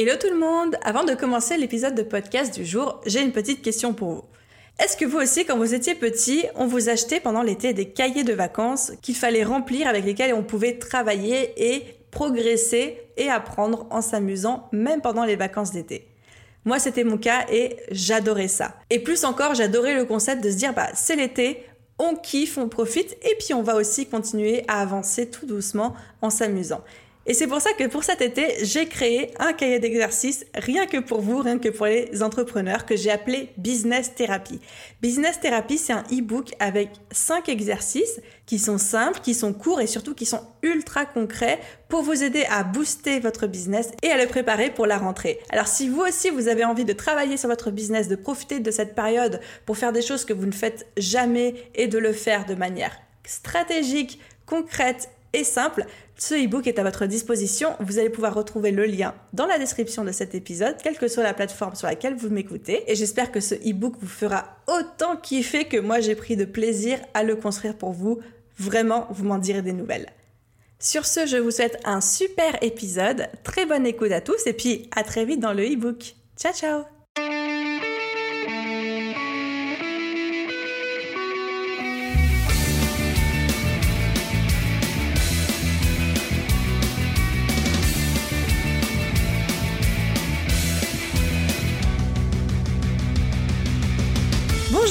Hello tout le monde Avant de commencer l'épisode de podcast du jour, j'ai une petite question pour vous. Est-ce que vous aussi, quand vous étiez petit, on vous achetait pendant l'été des cahiers de vacances qu'il fallait remplir avec lesquels on pouvait travailler et progresser et apprendre en s'amusant, même pendant les vacances d'été? Moi, c'était mon cas et j'adorais ça. Et plus encore, j'adorais le concept de se dire, bah, c'est l'été, on kiffe, on profite, et puis on va aussi continuer à avancer tout doucement en s'amusant. Et c'est pour ça que pour cet été, j'ai créé un cahier d'exercices rien que pour vous, rien que pour les entrepreneurs que j'ai appelé Business Therapy. Business Therapy, c'est un e-book avec 5 exercices qui sont simples, qui sont courts et surtout qui sont ultra concrets pour vous aider à booster votre business et à le préparer pour la rentrée. Alors si vous aussi vous avez envie de travailler sur votre business, de profiter de cette période pour faire des choses que vous ne faites jamais et de le faire de manière stratégique, concrète et simple, ce e-book est à votre disposition. Vous allez pouvoir retrouver le lien dans la description de cet épisode, quelle que soit la plateforme sur laquelle vous m'écoutez. Et j'espère que ce e-book vous fera autant kiffer que moi j'ai pris de plaisir à le construire pour vous. Vraiment, vous m'en direz des nouvelles. Sur ce, je vous souhaite un super épisode. Très bonne écoute à tous et puis à très vite dans le e-book. Ciao ciao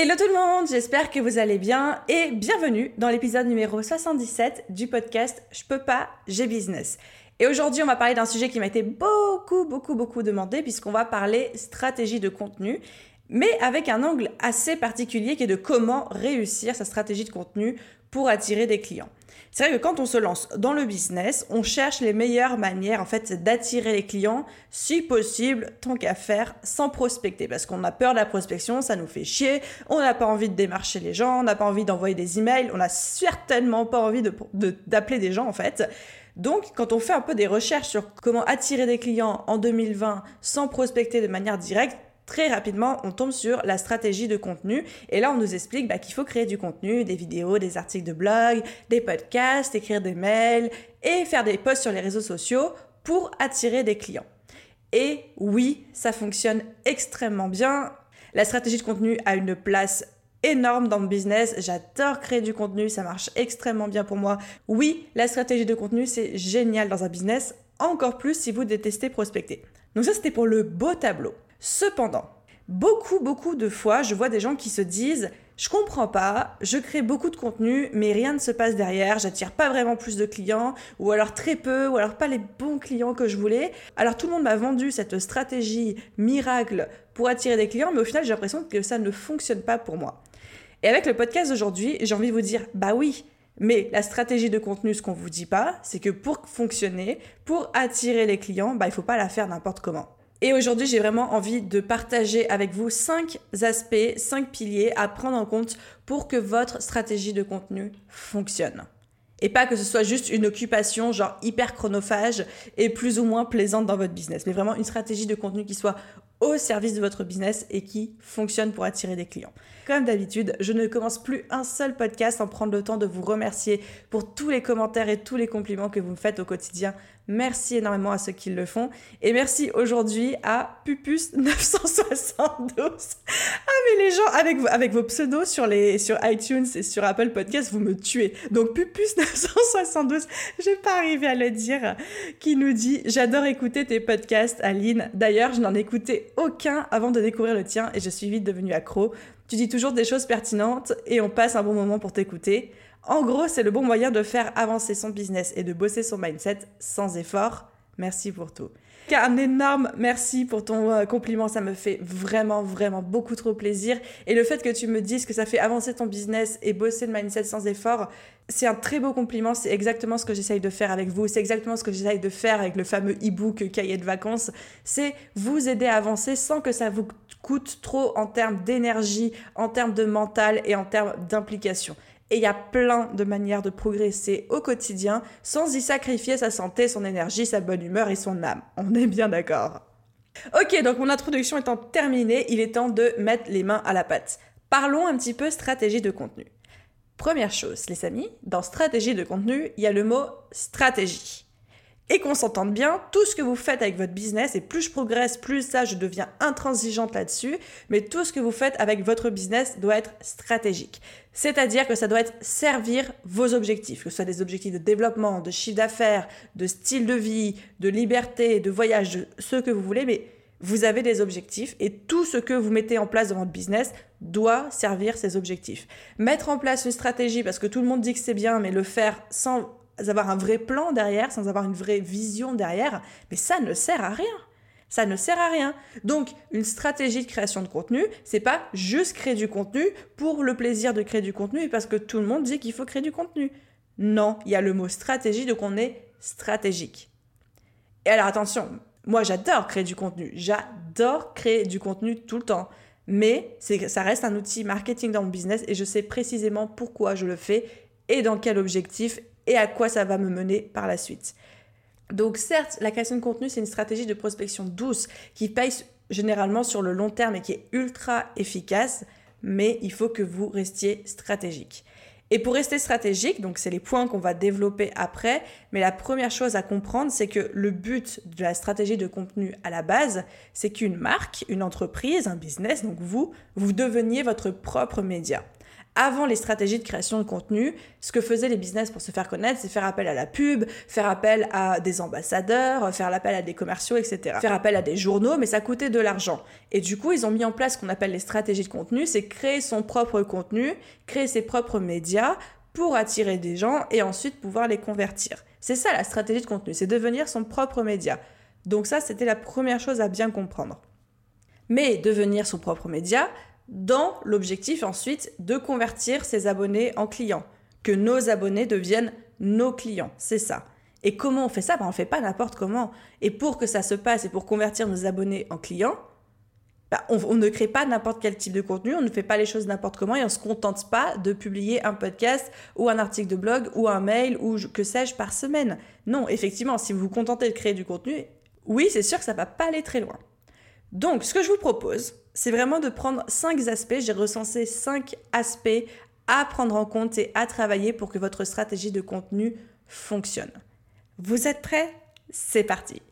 Hello tout le monde, j'espère que vous allez bien et bienvenue dans l'épisode numéro 77 du podcast Je peux pas, j'ai business. Et aujourd'hui, on va parler d'un sujet qui m'a été beaucoup, beaucoup, beaucoup demandé puisqu'on va parler stratégie de contenu, mais avec un angle assez particulier qui est de comment réussir sa stratégie de contenu pour attirer des clients. C'est vrai que quand on se lance dans le business, on cherche les meilleures manières en fait d'attirer les clients, si possible, tant qu'à faire, sans prospecter, parce qu'on a peur de la prospection, ça nous fait chier, on n'a pas envie de démarcher les gens, on n'a pas envie d'envoyer des emails, on n'a certainement pas envie d'appeler des gens en fait. Donc, quand on fait un peu des recherches sur comment attirer des clients en 2020 sans prospecter de manière directe, très rapidement, on tombe sur la stratégie de contenu. Et là, on nous explique bah, qu'il faut créer du contenu, des vidéos, des articles de blog, des podcasts, écrire des mails et faire des posts sur les réseaux sociaux pour attirer des clients. Et oui, ça fonctionne extrêmement bien. La stratégie de contenu a une place énorme dans le business. J'adore créer du contenu, ça marche extrêmement bien pour moi. Oui, la stratégie de contenu, c'est génial dans un business, encore plus si vous détestez prospecter. Donc ça, c'était pour le beau tableau. Cependant, beaucoup, beaucoup de fois, je vois des gens qui se disent je comprends pas, je crée beaucoup de contenu, mais rien ne se passe derrière, j'attire pas vraiment plus de clients, ou alors très peu, ou alors pas les bons clients que je voulais. Alors tout le monde m'a vendu cette stratégie miracle pour attirer des clients, mais au final j'ai l'impression que ça ne fonctionne pas pour moi. Et avec le podcast d'aujourd'hui, j'ai envie de vous dire, bah oui, mais la stratégie de contenu, ce qu'on vous dit pas, c'est que pour fonctionner, pour attirer les clients, bah il faut pas la faire n'importe comment. Et aujourd'hui, j'ai vraiment envie de partager avec vous cinq aspects, cinq piliers à prendre en compte pour que votre stratégie de contenu fonctionne. Et pas que ce soit juste une occupation genre hyper chronophage et plus ou moins plaisante dans votre business, mais vraiment une stratégie de contenu qui soit au service de votre business et qui fonctionne pour attirer des clients. Comme d'habitude, je ne commence plus un seul podcast sans prendre le temps de vous remercier pour tous les commentaires et tous les compliments que vous me faites au quotidien. Merci énormément à ceux qui le font. Et merci aujourd'hui à Pupus972. Ah mais les gens, avec, avec vos pseudos sur, les, sur iTunes et sur Apple Podcasts, vous me tuez. Donc Pupus972, je n'ai pas arrivé à le dire, qui nous dit « J'adore écouter tes podcasts, Aline. D'ailleurs, je n'en ai écouté aucun avant de découvrir le tien et je suis vite devenue accro. Tu dis toujours des choses pertinentes et on passe un bon moment pour t'écouter. » En gros, c'est le bon moyen de faire avancer son business et de bosser son mindset sans effort. Merci pour tout. Un énorme merci pour ton euh, compliment, ça me fait vraiment, vraiment beaucoup trop plaisir. Et le fait que tu me dises que ça fait avancer ton business et bosser le mindset sans effort, c'est un très beau compliment. C'est exactement ce que j'essaye de faire avec vous. C'est exactement ce que j'essaye de faire avec le fameux e-book cahier de vacances. C'est vous aider à avancer sans que ça vous coûte trop en termes d'énergie, en termes de mental et en termes d'implication. Et il y a plein de manières de progresser au quotidien sans y sacrifier sa santé, son énergie, sa bonne humeur et son âme. On est bien d'accord. Ok, donc mon introduction étant terminée, il est temps de mettre les mains à la pâte. Parlons un petit peu stratégie de contenu. Première chose, les amis, dans stratégie de contenu, il y a le mot stratégie et qu'on s'entende bien, tout ce que vous faites avec votre business, et plus je progresse, plus ça, je deviens intransigeante là-dessus, mais tout ce que vous faites avec votre business doit être stratégique. C'est-à-dire que ça doit être servir vos objectifs, que ce soit des objectifs de développement, de chiffre d'affaires, de style de vie, de liberté, de voyage, de ce que vous voulez, mais vous avez des objectifs et tout ce que vous mettez en place dans votre business doit servir ces objectifs. Mettre en place une stratégie parce que tout le monde dit que c'est bien, mais le faire sans avoir un vrai plan derrière, sans avoir une vraie vision derrière, mais ça ne sert à rien. Ça ne sert à rien. Donc, une stratégie de création de contenu, c'est pas juste créer du contenu pour le plaisir de créer du contenu et parce que tout le monde dit qu'il faut créer du contenu. Non, il y a le mot stratégie, donc on est stratégique. Et alors attention, moi j'adore créer du contenu, j'adore créer du contenu tout le temps. Mais ça reste un outil marketing dans mon business et je sais précisément pourquoi je le fais et dans quel objectif et à quoi ça va me mener par la suite. Donc certes, la création de contenu, c'est une stratégie de prospection douce qui paye généralement sur le long terme et qui est ultra efficace, mais il faut que vous restiez stratégique. Et pour rester stratégique, donc c'est les points qu'on va développer après, mais la première chose à comprendre, c'est que le but de la stratégie de contenu à la base, c'est qu'une marque, une entreprise, un business, donc vous, vous deveniez votre propre média avant les stratégies de création de contenu, ce que faisaient les business pour se faire connaître, c'est faire appel à la pub, faire appel à des ambassadeurs, faire appel à des commerciaux, etc. Faire appel à des journaux, mais ça coûtait de l'argent. Et du coup, ils ont mis en place ce qu'on appelle les stratégies de contenu, c'est créer son propre contenu, créer ses propres médias pour attirer des gens et ensuite pouvoir les convertir. C'est ça la stratégie de contenu, c'est devenir son propre média. Donc ça, c'était la première chose à bien comprendre. Mais devenir son propre média, dans l'objectif ensuite de convertir ses abonnés en clients, que nos abonnés deviennent nos clients, c'est ça. Et comment on fait ça? Ben, On ne fait pas n'importe comment. Et pour que ça se passe et pour convertir nos abonnés en clients, ben, on, ne crée pas n'importe quel type de contenu, on ne fait pas les choses n'importe comment et on ne se contente pas de publier un podcast ou un article de blog ou un mail ou que sais-je par semaine. Non, effectivement, si vous vous contentez de créer du contenu, oui, c'est sûr que ça va pas aller très loin. Donc, ce que je vous propose, c'est vraiment de prendre cinq aspects. J'ai recensé cinq aspects à prendre en compte et à travailler pour que votre stratégie de contenu fonctionne. Vous êtes prêts? C'est parti.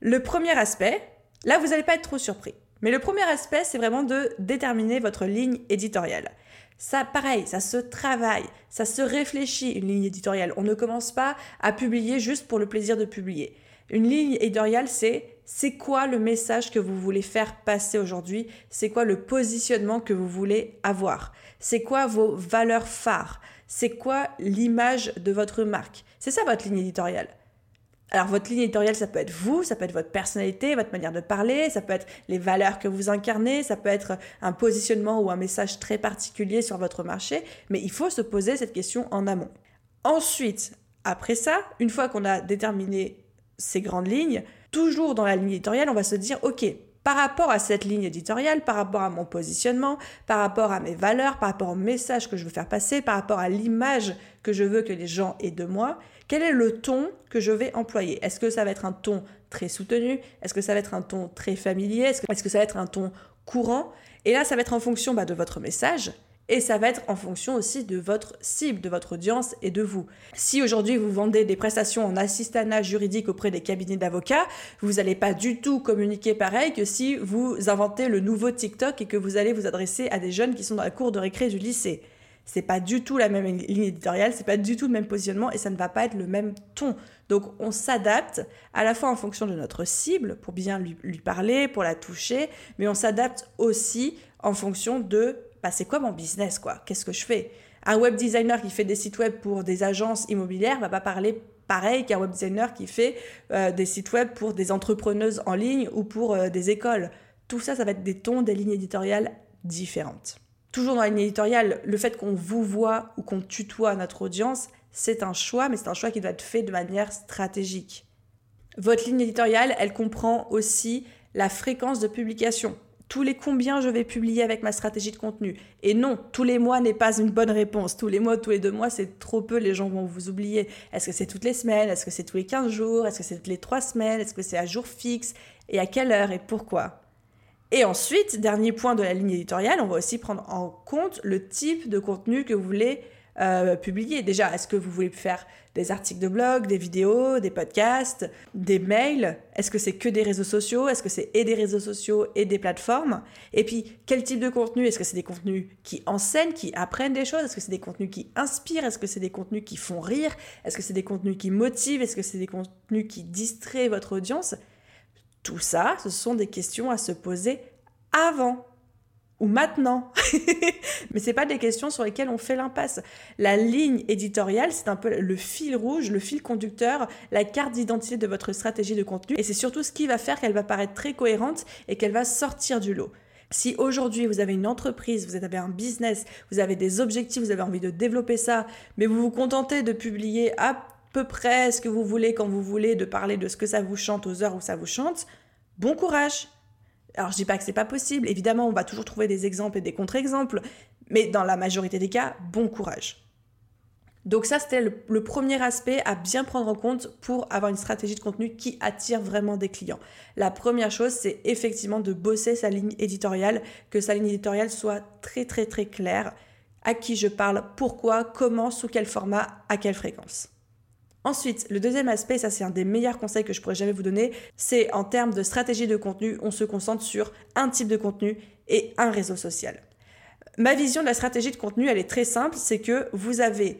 Le premier aspect, là, vous n'allez pas être trop surpris. Mais le premier aspect, c'est vraiment de déterminer votre ligne éditoriale. Ça, pareil, ça se travaille, ça se réfléchit, une ligne éditoriale. On ne commence pas à publier juste pour le plaisir de publier. Une ligne éditoriale, c'est c'est quoi le message que vous voulez faire passer aujourd'hui, c'est quoi le positionnement que vous voulez avoir, c'est quoi vos valeurs phares, c'est quoi l'image de votre marque? C'est ça votre ligne éditoriale. Alors votre ligne éditoriale, ça peut être vous, ça peut être votre personnalité, votre manière de parler, ça peut être les valeurs que vous incarnez, ça peut être un positionnement ou un message très particulier sur votre marché, mais il faut se poser cette question en amont. Ensuite, après ça, une fois qu'on a déterminé ces grandes lignes, toujours dans la ligne éditoriale, on va se dire, OK, par rapport à cette ligne éditoriale, par rapport à mon positionnement, par rapport à mes valeurs, par rapport au message que je veux faire passer, par rapport à l'image que je veux que les gens aient de moi, quel est le ton que je vais employer? Est-ce que ça va être un ton très soutenu? Est-ce que ça va être un ton très familier? Est-ce que, ça va être un ton courant? Et là, ça va être en fonction bah, de votre message, et ça va être en fonction aussi de votre cible, de votre audience et de vous. Si aujourd'hui vous vendez des prestations en assistanat juridique auprès des cabinets d'avocats, vous n'allez pas du tout communiquer pareil que si vous inventez le nouveau TikTok et que vous allez vous adresser à des jeunes qui sont dans la cour de récré du lycée. C'est pas du tout la même ligne éditoriale, c'est pas du tout le même positionnement et ça ne va pas être le même ton. Donc on s'adapte à la fois en fonction de notre cible pour bien lui, lui parler, pour la toucher, mais on s'adapte aussi en fonction de bah, c'est quoi mon business, quoi? Qu'est-ce que je fais? Un web designer qui fait des sites web pour des agences immobilières va pas parler pareil qu'un web designer qui fait euh, des sites web pour des entrepreneuses en ligne ou pour euh, des écoles. Tout ça, ça va être des tons, des lignes éditoriales différentes. Toujours dans la ligne éditoriale, le fait qu'on vous voit ou qu'on tutoie notre audience, c'est un choix, mais c'est un choix qui doit être fait de manière stratégique. Votre ligne éditoriale, elle comprend aussi la fréquence de publication tous les combien je vais publier avec ma stratégie de contenu. Et non, tous les mois n'est pas une bonne réponse. Tous les mois, tous les deux mois, c'est trop peu, les gens vont vous oublier. Est-ce que c'est toutes les semaines? Est-ce que c'est tous les 15 jours? Est-ce que c'est toutes les 3 semaines? Est-ce que c'est à jour fixe? Et à quelle heure? Et pourquoi? Et ensuite, dernier point de la ligne éditoriale, on va aussi prendre en compte le type de contenu que vous voulez euh, publier. Déjà, est-ce que vous voulez faire des articles de blog, des vidéos, des podcasts, des mails. Est-ce que c'est que des réseaux sociaux? Est-ce que c'est et des réseaux sociaux et des plateformes? Et puis, quel type de contenu? Est-ce que c'est des contenus qui enseignent, qui apprennent des choses? Est-ce que c'est des contenus qui inspirent? Est-ce que c'est des contenus qui font rire? Est-ce que c'est des contenus qui motivent? Est-ce que c'est des contenus qui distraient votre audience? Tout ça, ce sont des questions à se poser avant ou maintenant. Mais c'est pas des questions sur lesquelles on fait l'impasse. La ligne éditoriale, c'est un peu le fil rouge, le fil conducteur, la carte d'identité de votre stratégie de contenu et c'est surtout ce qui va faire qu'elle va paraître très cohérente et qu'elle va sortir du lot. Si aujourd'hui vous avez une entreprise, vous avez un business, vous avez des objectifs, vous avez envie de développer ça, mais vous vous contentez de publier à peu près ce que vous voulez quand vous voulez, de parler de ce que ça vous chante aux heures où ça vous chante, bon courage. Alors je dis pas que c'est pas possible, évidemment on va toujours trouver des exemples et des contre-exemples, mais dans la majorité des cas, bon courage. Donc ça, c'était le, premier aspect à bien prendre en compte pour avoir une stratégie de contenu qui attire vraiment des clients. La première chose, c'est effectivement de bosser sa ligne éditoriale, que sa ligne éditoriale soit très très très claire, à qui je parle, pourquoi, comment, sous quel format, à quelle fréquence. Ensuite, le deuxième aspect, ça c'est un des meilleurs conseils que je pourrais jamais vous donner, c'est en termes de stratégie de contenu, on se concentre sur un type de contenu et un réseau social. Ma vision de la stratégie de contenu, elle est très simple, c'est que vous avez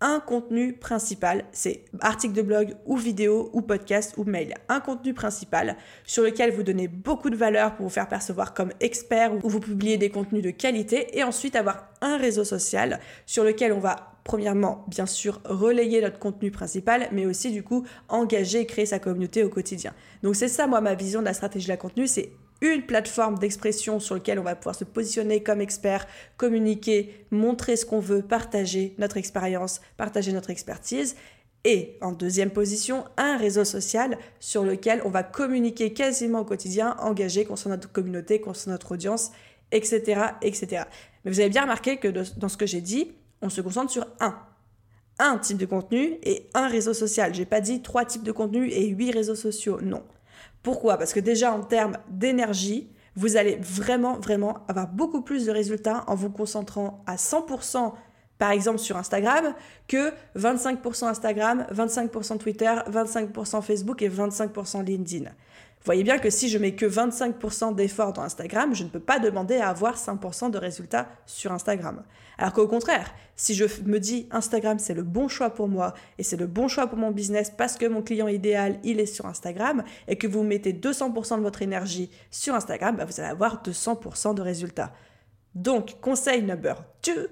un contenu principal, c'est article de blog ou vidéo ou podcast ou mail, un contenu principal sur lequel vous donnez beaucoup de valeur pour vous faire percevoir comme expert ou vous publiez des contenus de qualité et ensuite avoir un réseau social sur lequel on va premièrement, bien sûr, relayer notre contenu principal, mais aussi du coup engager et créer sa communauté au quotidien. Donc c'est ça, moi, ma vision de la stratégie de la contenu, c'est une plateforme d'expression sur laquelle on va pouvoir se positionner comme expert, communiquer, montrer ce qu'on veut, partager notre expérience, partager notre expertise. Et en deuxième position, un réseau social sur lequel on va communiquer quasiment au quotidien, engager concernant notre communauté, concernant notre audience, etc., etc. Mais vous avez bien remarqué que dans ce que j'ai dit, on se concentre sur un. Un type de contenu et un réseau social. J'ai pas dit trois types de contenu et huit réseaux sociaux. Non. Pourquoi? Parce que déjà en termes d'énergie, vous allez vraiment, vraiment avoir beaucoup plus de résultats en vous concentrant à 100% par exemple sur Instagram que 25% Instagram, 25% Twitter, 25% Facebook et 25% LinkedIn. Voyez bien que si je mets que 25% d'efforts dans Instagram, je ne peux pas demander à avoir 5% de résultats sur Instagram. Alors qu'au contraire, si je me dis Instagram c'est le bon choix pour moi et c'est le bon choix pour mon business parce que mon client idéal il est sur Instagram et que vous mettez 200% de votre énergie sur Instagram, bah, vous allez avoir 200% de résultats. Donc conseil number 2,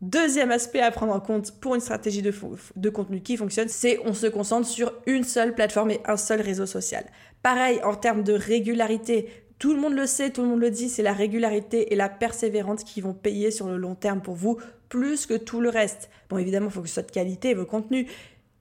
Deuxième aspect à prendre en compte pour une stratégie de contenu qui fonctionne, c'est on se concentre sur une seule plateforme et un seul réseau social. Pareil, en termes de régularité, tout le monde le sait, tout le monde le dit, c'est la régularité et la persévérance qui vont payer sur le long terme pour vous, plus que tout le reste. Bon, évidemment, il faut que ce soit de qualité, vos contenus,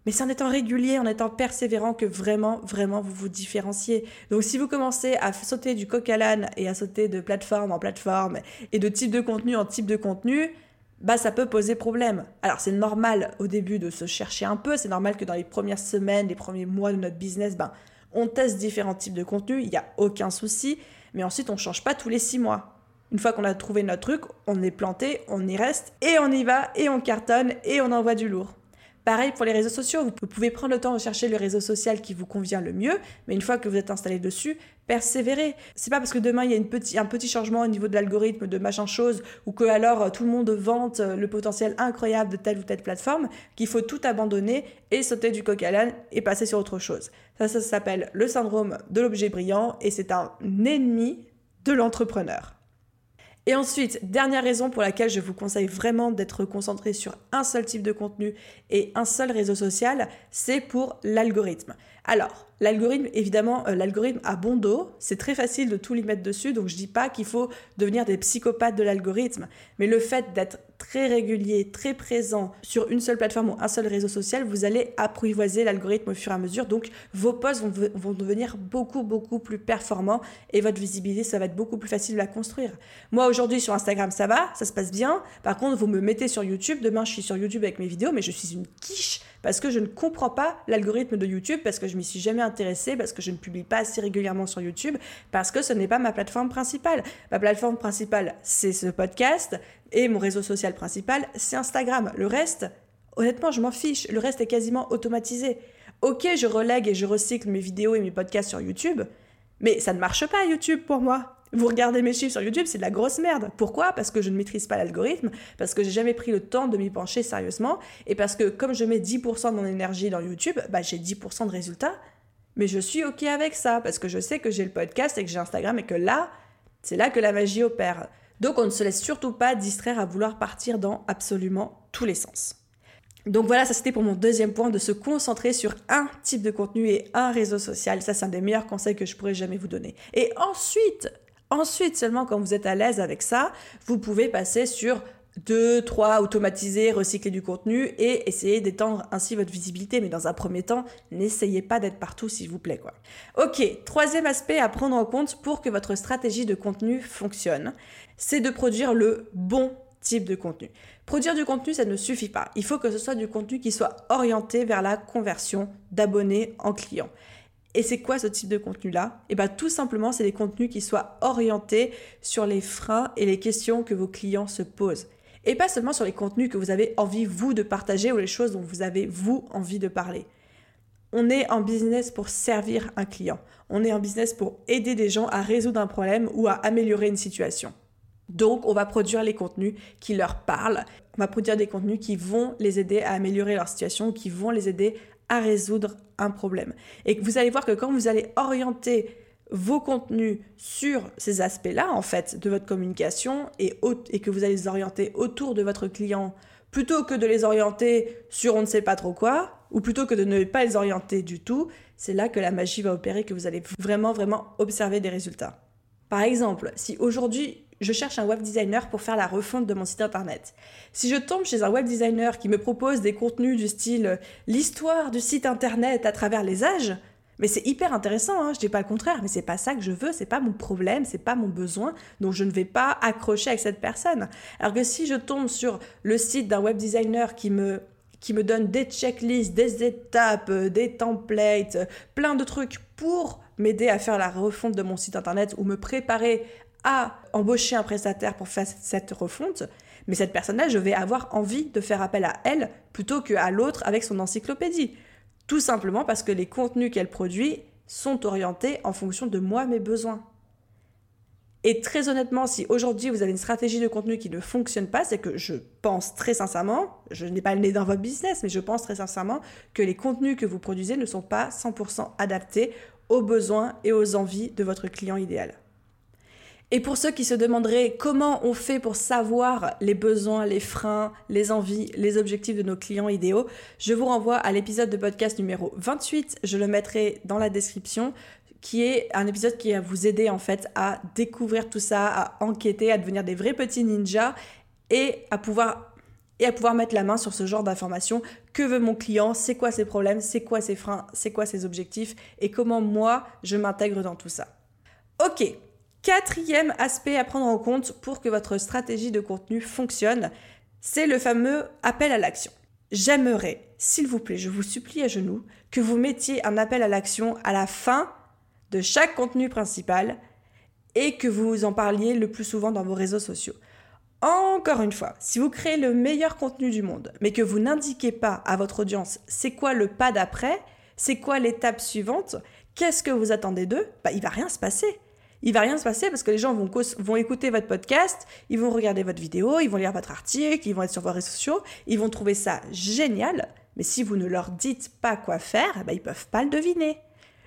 mais c'est en étant régulier, en étant persévérant que vraiment, vraiment vous vous différenciez. Donc si vous commencez à sauter du coq à l'âne et à sauter de plateforme en plateforme et de type de contenu en type de contenu, bah ça peut poser problème. Alors c'est normal au début de se chercher un peu, c'est normal que dans les premières semaines, les premiers mois de notre business, ben on teste différents types de contenus, il n'y a aucun souci, mais ensuite on change pas tous les six mois. Une fois qu'on a trouvé notre truc, on est planté, on y reste, et on y va, et on cartonne, et on envoie du lourd. Pareil pour les réseaux sociaux, vous pouvez prendre le temps de chercher le réseau social qui vous convient le mieux, mais une fois que vous êtes installé dessus, persévérez. C'est pas parce que demain il y a un petit changement au niveau de l'algorithme de machin chose, ou que alors euh, tout le monde vante euh, le potentiel incroyable de telle ou telle plateforme, qu'il faut tout abandonner et sauter du coq à l'âne et passer sur autre chose. Ça, ça s'appelle le syndrome de l'objet brillant et c'est un ennemi de l'entrepreneur. Et ensuite, dernière raison pour laquelle je vous conseille vraiment d'être concentré sur un seul type de contenu et un seul réseau social, c'est pour l'algorithme. Alors, L'algorithme, évidemment, euh, l'algorithme a bon dos, c'est très facile de tout lui mettre dessus, donc je dis pas qu'il faut devenir des psychopathes de l'algorithme, mais le fait d'être très régulier, très présent sur une seule plateforme ou un seul réseau social, vous allez apprivoiser l'algorithme au fur et à mesure, donc vos posts vont, vont, devenir beaucoup, beaucoup plus performants et votre visibilité, ça va être beaucoup plus facile à construire. Moi, aujourd'hui, sur Instagram, ça va, ça se passe bien, par contre, vous me mettez sur YouTube, demain, je suis sur YouTube avec mes vidéos, mais je suis une quiche parce que je ne comprends pas l'algorithme de YouTube, parce que je m'y suis jamais intéressée, parce que je ne publie pas assez régulièrement sur YouTube, parce que ce n'est pas ma plateforme principale. Ma plateforme principale, c'est ce podcast, et mon réseau social principal, c'est Instagram. Le reste, honnêtement, je m'en fiche. Le reste est quasiment automatisé. Ok, je relègue et je recycle mes vidéos et mes podcasts sur YouTube, mais ça ne marche pas YouTube pour moi. Vous regardez mes chiffres sur YouTube, c'est de la grosse merde. Pourquoi? Parce que je ne maîtrise pas l'algorithme, parce que j'ai jamais pris le temps de m'y pencher sérieusement, et parce que comme je mets 10% de mon énergie dans YouTube, bah j'ai 10% de résultats. Mais je suis ok avec ça, parce que je sais que j'ai le podcast et que j'ai Instagram, et que là, c'est là que la magie opère. Donc on ne se laisse surtout pas distraire à vouloir partir dans absolument tous les sens. Donc voilà, ça c'était pour mon deuxième point, de se concentrer sur un type de contenu et un réseau social. Ça c'est un des meilleurs conseils que je pourrais jamais vous donner. Et ensuite, Ensuite, seulement quand vous êtes à l'aise avec ça, vous pouvez passer sur deux, trois, automatiser, recycler du contenu et essayer d'étendre ainsi votre visibilité. Mais dans un premier temps, n'essayez pas d'être partout, s'il vous plaît. Quoi. Ok, troisième aspect à prendre en compte pour que votre stratégie de contenu fonctionne, c'est de produire le bon type de contenu. Produire du contenu, ça ne suffit pas. Il faut que ce soit du contenu qui soit orienté vers la conversion d'abonnés en clients. Et c'est quoi ce type de contenu-là? Et eh bien tout simplement, c'est des contenus qui soient orientés sur les freins et les questions que vos clients se posent. Et pas seulement sur les contenus que vous avez envie, vous, de partager ou les choses dont vous avez, vous, envie de parler. On est en business pour servir un client. On est en business pour aider des gens à résoudre un problème ou à améliorer une situation. Donc, on va produire les contenus qui leur parlent. On va produire des contenus qui vont les aider à améliorer leur situation, qui vont les aider à résoudre un problème. Et vous allez voir que quand vous allez orienter vos contenus sur ces aspects-là, en fait, de votre communication et, et que vous allez les orienter autour de votre client, plutôt que de les orienter sur on ne sait pas trop quoi, ou plutôt que de ne pas les orienter du tout, c'est là que la magie va opérer, que vous allez vraiment, vraiment observer des résultats. Par exemple, si aujourd'hui je cherche un web designer pour faire la refonte de mon site internet. Si je tombe chez un web designer qui me propose des contenus du style euh, l'histoire du site internet à travers les âges, mais c'est hyper intéressant, hein, je dis pas le contraire, mais c'est pas ça que je veux, c'est pas mon problème, c'est pas mon besoin, donc je ne vais pas accrocher avec cette personne. Alors que si je tombe sur le site d'un web designer qui me qui me donne des checklists, des étapes, euh, des templates, euh, plein de trucs pour m'aider à faire la refonte de mon site internet ou me préparer à embaucher un prestataire pour faire cette refonte, mais cette personne-là, je vais avoir envie de faire appel à elle plutôt qu'à l'autre avec son encyclopédie. Tout simplement parce que les contenus qu'elle produit sont orientés en fonction de moi, mes besoins. Et très honnêtement, si aujourd'hui vous avez une stratégie de contenu qui ne fonctionne pas, c'est que je pense très sincèrement, je n'ai pas le nez dans votre business, mais je pense très sincèrement que les contenus que vous produisez ne sont pas 100% adaptés aux besoins et aux envies de votre client idéal. Et pour ceux qui se demanderaient comment on fait pour savoir les besoins, les freins, les envies, les objectifs de nos clients idéaux, je vous renvoie à l'épisode de podcast numéro 28, je le mettrai dans la description, qui est un épisode qui va vous aider en fait à découvrir tout ça, à enquêter, à devenir des vrais petits ninjas et à pouvoir et à pouvoir mettre la main sur ce genre d'informations. Que veut mon client? C'est quoi ses problèmes? C'est quoi ses freins? C'est quoi ses objectifs? Et comment moi, je m'intègre dans tout ça? Ok, Quatrième aspect à prendre en compte pour que votre stratégie de contenu fonctionne, c'est le fameux appel à l'action. J'aimerais, s'il vous plaît, je vous supplie à genoux, que vous mettiez un appel à l'action à la fin de chaque contenu principal et que vous en parliez le plus souvent dans vos réseaux sociaux. Encore une fois, si vous créez le meilleur contenu du monde, mais que vous n'indiquez pas à votre audience c'est quoi le pas d'après, c'est quoi l'étape suivante, qu'est-ce que vous attendez d'eux, bah, il va rien se passer il va rien se passer parce que les gens vont, écouter votre podcast, ils vont regarder votre vidéo, ils vont lire votre article, ils vont être sur vos réseaux sociaux, ils vont trouver ça génial. Mais si vous ne leur dites pas quoi faire, eh ben, ils peuvent pas le deviner.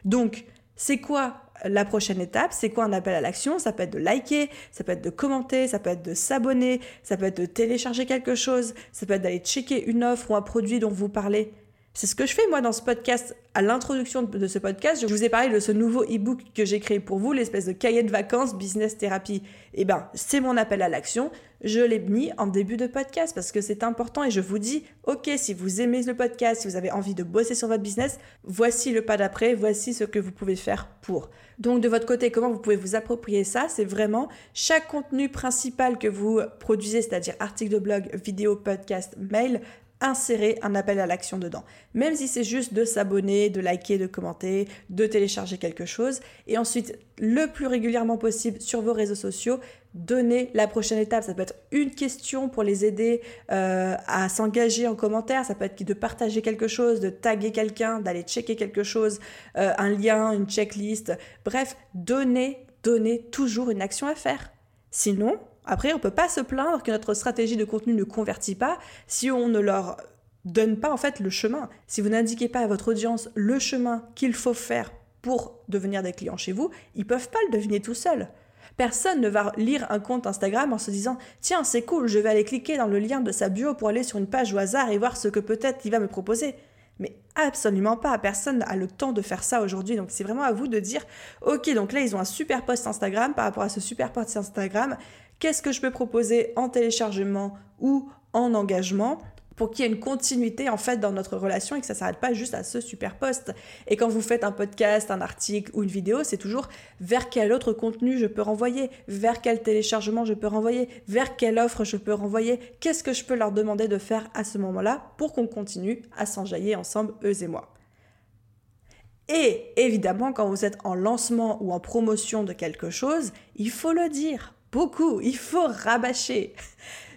Donc, c'est quoi la prochaine étape? C'est quoi un appel à l'action? Ça peut être de liker, ça peut être de commenter, ça peut être de s'abonner, ça peut être de télécharger quelque chose, ça peut être d'aller checker une offre ou un produit dont vous parlez. C'est ce que je fais moi dans ce podcast. À l'introduction de ce podcast, je vous ai parlé de ce nouveau e-book que j'ai créé pour vous, l'espèce de cahier de vacances business thérapie. Eh ben, c'est mon appel à l'action. Je l'ai mis en début de podcast parce que c'est important et je vous dis, ok, si vous aimez le podcast, si vous avez envie de bosser sur votre business, voici le pas d'après, voici ce que vous pouvez faire pour. Donc de votre côté, comment vous pouvez vous approprier ça? C'est vraiment chaque contenu principal que vous produisez, c'est-à-dire article de blog, vidéo, podcast, mail, insérer un appel à l'action dedans. Même si c'est juste de s'abonner, de liker, de commenter, de télécharger quelque chose. Et ensuite, le plus régulièrement possible sur vos réseaux sociaux, donner la prochaine étape. Ça peut être une question pour les aider euh, à s'engager en commentaire. Ça peut être de partager quelque chose, de taguer quelqu'un, d'aller checker quelque chose, euh, un lien, une checklist. Bref, donner, donner toujours une action à faire. Sinon, après, on ne peut pas se plaindre que notre stratégie de contenu ne convertit pas si on ne leur donne pas en fait le chemin. Si vous n'indiquez pas à votre audience le chemin qu'il faut faire pour devenir des clients chez vous, ils peuvent pas le deviner tout seuls. Personne ne va lire un compte Instagram en se disant Tiens, c'est cool, je vais aller cliquer dans le lien de sa bio pour aller sur une page au hasard et voir ce que peut-être il va me proposer. Mais absolument pas, personne n'a le temps de faire ça aujourd'hui. Donc c'est vraiment à vous de dire Ok, donc là ils ont un super post Instagram par rapport à ce super post Instagram qu'est-ce que je peux proposer en téléchargement ou en engagement pour qu'il y ait une continuité en fait dans notre relation et que ça s'arrête pas juste à ce super post. Et quand vous faites un podcast, un article ou une vidéo, c'est toujours vers quel autre contenu je peux renvoyer, vers quel téléchargement je peux renvoyer, vers quelle offre je peux renvoyer, qu'est-ce que je peux leur demander de faire à ce moment-là pour qu'on continue à s'enjailler ensemble, eux et moi. Et évidemment, quand vous êtes en lancement ou en promotion de quelque chose, il faut le dire beaucoup, il faut rabâcher.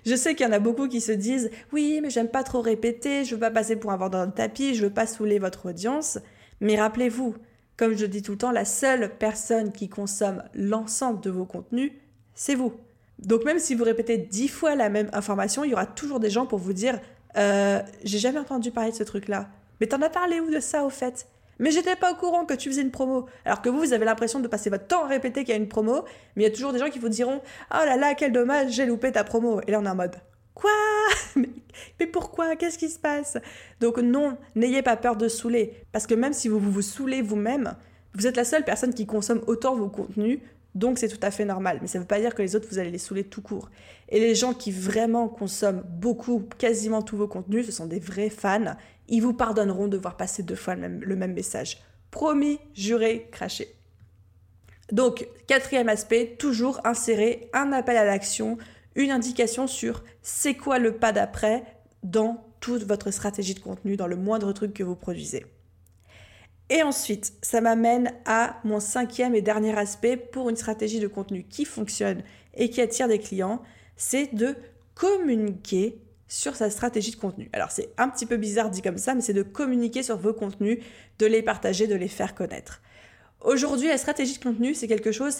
Je sais qu'il y en a beaucoup qui se disent oui, mais j'aime pas trop répéter, je veux pas passer pour un vendeur de tapis, je veux pas saouler votre audience. Mais rappelez-vous, comme je dis tout le temps, la seule personne qui consomme l'ensemble de vos contenus, c'est vous. Donc même si vous répétez dix fois la même information, il y aura toujours des gens pour vous dire euh, j'ai jamais entendu parler de ce truc-là. Mais t'en as parlé où de ça au fait? Mais j'étais pas au courant que tu faisais une promo. Alors que vous, vous avez l'impression de passer votre temps à répéter qu'il y a une promo, mais il y a toujours des gens qui vous diront Oh là là, quel dommage, j'ai loupé ta promo. Et là, on est en mode Quoi? Mais, pourquoi? Qu'est-ce qui se passe? Donc, non, n'ayez pas peur de saouler. Parce que même si vous vous, saoulez vous-même, vous êtes la seule personne qui consomme autant vos contenus. Donc c'est tout à fait normal, mais ça ne veut pas dire que les autres, vous allez les saouler tout court. Et les gens qui vraiment consomment beaucoup, quasiment tous vos contenus, ce sont des vrais fans ils vous pardonneront de voir passer deux fois le même, message. Promis, juré, craché. Donc, quatrième aspect, toujours insérer un appel à l'action, une indication sur c'est quoi le pas d'après dans toute votre stratégie de contenu, dans le moindre truc que vous produisez. Et ensuite, ça m'amène à mon cinquième et dernier aspect pour une stratégie de contenu qui fonctionne et qui attire des clients, c'est de communiquer sur sa stratégie de contenu. Alors c'est un petit peu bizarre dit comme ça, mais c'est de communiquer sur vos contenus, de les partager, de les faire connaître. Aujourd'hui, la stratégie de contenu, c'est quelque chose,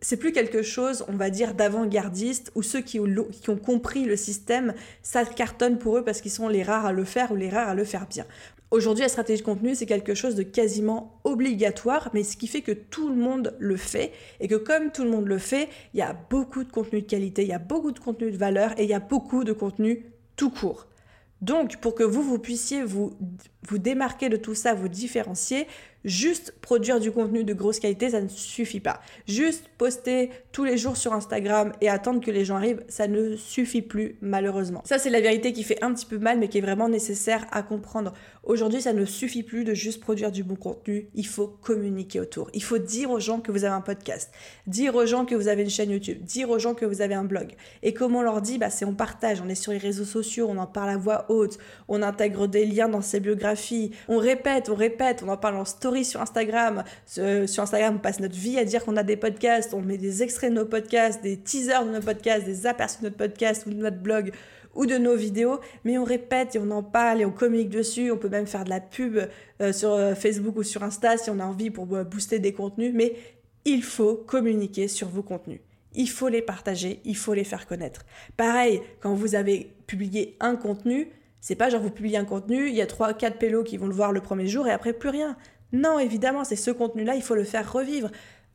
c'est plus quelque chose, on va dire, d'avant-gardiste, où ceux qui ont, qui ont, compris le système, ça cartonne pour eux parce qu'ils sont les rares à le faire ou les rares à le faire bien. Aujourd'hui, la stratégie de contenu, c'est quelque chose de quasiment obligatoire, mais ce qui fait que tout le monde le fait, et que comme tout le monde le fait, il y a beaucoup de contenu de qualité, il y a beaucoup de contenu de valeur, et il y a beaucoup de contenu tout court. Donc, pour que vous, vous puissiez vous, vous démarquer de tout ça, vous différencier, Juste produire du contenu de grosse qualité, ça ne suffit pas. Juste poster tous les jours sur Instagram et attendre que les gens arrivent, ça ne suffit plus malheureusement. Ça c'est la vérité qui fait un petit peu mal mais qui est vraiment nécessaire à comprendre. Aujourd'hui, ça ne suffit plus de juste produire du bon contenu, il faut communiquer autour. Il faut dire aux gens que vous avez un podcast, dire aux gens que vous avez une chaîne YouTube, dire aux gens que vous avez un blog. Et comment on leur dit bah, C'est on partage, on est sur les réseaux sociaux, on en parle à voix haute, on intègre des liens dans ses biographies, on répète, on répète, on en parle en story sur Instagram. sur Instagram, on passe notre vie à dire qu'on a des podcasts, on met des extraits de nos podcasts, des teasers de nos podcasts, des aperçus de notre podcast ou de notre blog ou de nos vidéos, mais on répète et on en parle et on communique dessus. On peut même faire de la pub euh, sur euh, Facebook ou sur Insta si on a envie pour euh, booster des contenus, mais il faut communiquer sur vos contenus. Il faut les partager, il faut les faire connaître. Pareil, quand vous avez publié un contenu, c'est pas genre vous publiez un contenu, il y a 3-4 pélos qui vont le voir le premier jour et après plus rien. Non, évidemment, c'est ce contenu-là, il faut le faire revivre.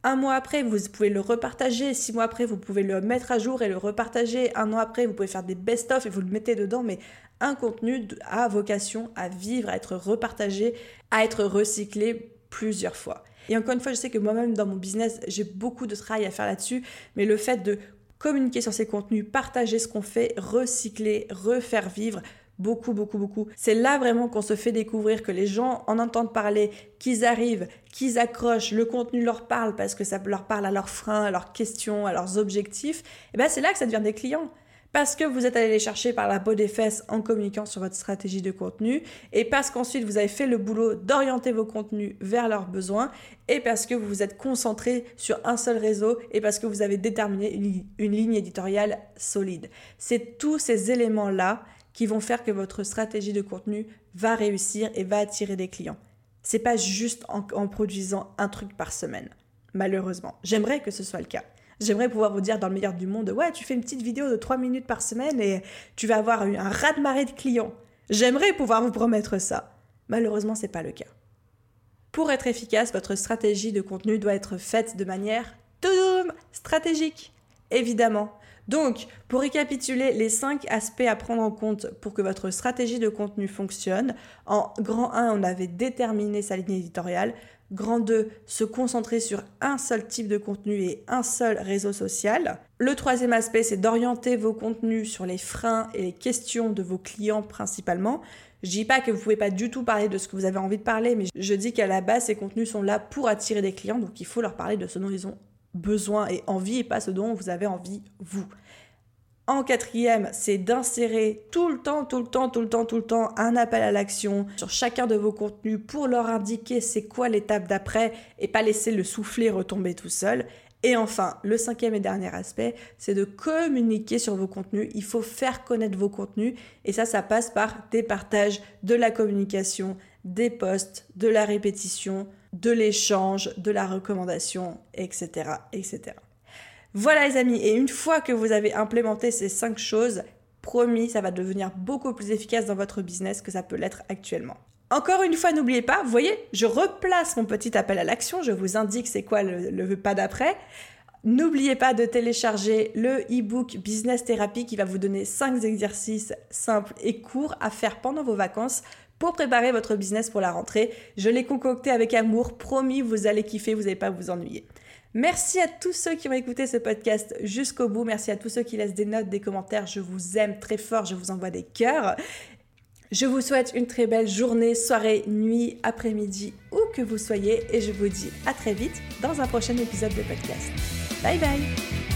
Un mois après, vous pouvez le repartager. Six mois après, vous pouvez le mettre à jour et le repartager. Un an après, vous pouvez faire des best-of et vous le mettez dedans. Mais un contenu a vocation à vivre, à être repartagé, à être recyclé plusieurs fois. Et encore une fois, je sais que moi-même dans mon business, j'ai beaucoup de travail à faire là-dessus, mais le fait de communiquer sur ces contenus, partager ce qu'on fait, recycler, refaire vivre, beaucoup, beaucoup, beaucoup. C'est là vraiment qu'on se fait découvrir, que les gens en entendent parler, qu'ils arrivent, qu'ils accrochent, le contenu leur parle parce que ça leur parle à leurs freins, à leurs questions, à leurs objectifs. Et bien c'est là que ça devient des clients. Parce que vous êtes allé les chercher par la peau des fesses en communiquant sur votre stratégie de contenu et parce qu'ensuite vous avez fait le boulot d'orienter vos contenus vers leurs besoins et parce que vous vous êtes concentré sur un seul réseau et parce que vous avez déterminé une, une ligne éditoriale solide. C'est tous ces éléments-là qui vont faire que votre stratégie de contenu va réussir et va attirer des clients. C'est pas juste en, produisant un truc par semaine, malheureusement. J'aimerais que ce soit le cas. J'aimerais pouvoir vous dire dans le meilleur du monde, ouais, tu fais une petite vidéo de 3 minutes par semaine et tu vas avoir un raz-de-marée de clients. J'aimerais pouvoir vous promettre ça. Malheureusement, c'est pas le cas. Pour être efficace, votre stratégie de contenu doit être faite de manière stratégique, évidemment. Donc, pour récapituler les 5 aspects à prendre en compte pour que votre stratégie de contenu fonctionne, en grand 1, on avait déterminé sa ligne éditoriale. Grand 2, se concentrer sur un seul type de contenu et un seul réseau social. Le troisième aspect, c'est d'orienter vos contenus sur les freins et les questions de vos clients principalement. Je dis pas que vous pouvez pas du tout parler de ce que vous avez envie de parler, mais je dis qu'à la base, ces contenus sont là pour attirer des clients, donc il faut leur parler de ce dont ils ont besoin et envie et pas ce dont vous avez envie vous. En quatrième, c'est d'insérer tout le temps, tout le temps, tout le temps, tout le temps un appel à l'action sur chacun de vos contenus pour leur indiquer c'est quoi l'étape d'après et pas laisser le souffler retomber tout seul. Et enfin, le cinquième et dernier aspect, c'est de communiquer sur vos contenus. Il faut faire connaître vos contenus et ça, ça passe par des partages, de la communication, des posts, de la répétition, de l'échange, de la recommandation, etc., etc. Voilà les amis, et une fois que vous avez implémenté ces cinq choses, promis, ça va devenir beaucoup plus efficace dans votre business que ça peut l'être actuellement. Encore une fois, n'oubliez pas, vous voyez, je replace mon petit appel à l'action, je vous indique c'est quoi le, pas d'après. N'oubliez pas de télécharger le e-book Business Therapy qui va vous donner 5 exercices simples et courts à faire pendant vos vacances pour préparer votre business pour la rentrée. Je l'ai concocté avec amour, promis, vous allez kiffer, vous n'allez pas vous ennuyer. Merci à tous ceux qui ont écouté ce podcast jusqu'au bout. Merci à tous ceux qui laissent des notes, des commentaires. Je vous aime très fort. Je vous envoie des cœurs. Je vous souhaite une très belle journée, soirée, nuit, après-midi, où que vous soyez. Et je vous dis à très vite dans un prochain épisode de podcast. Bye bye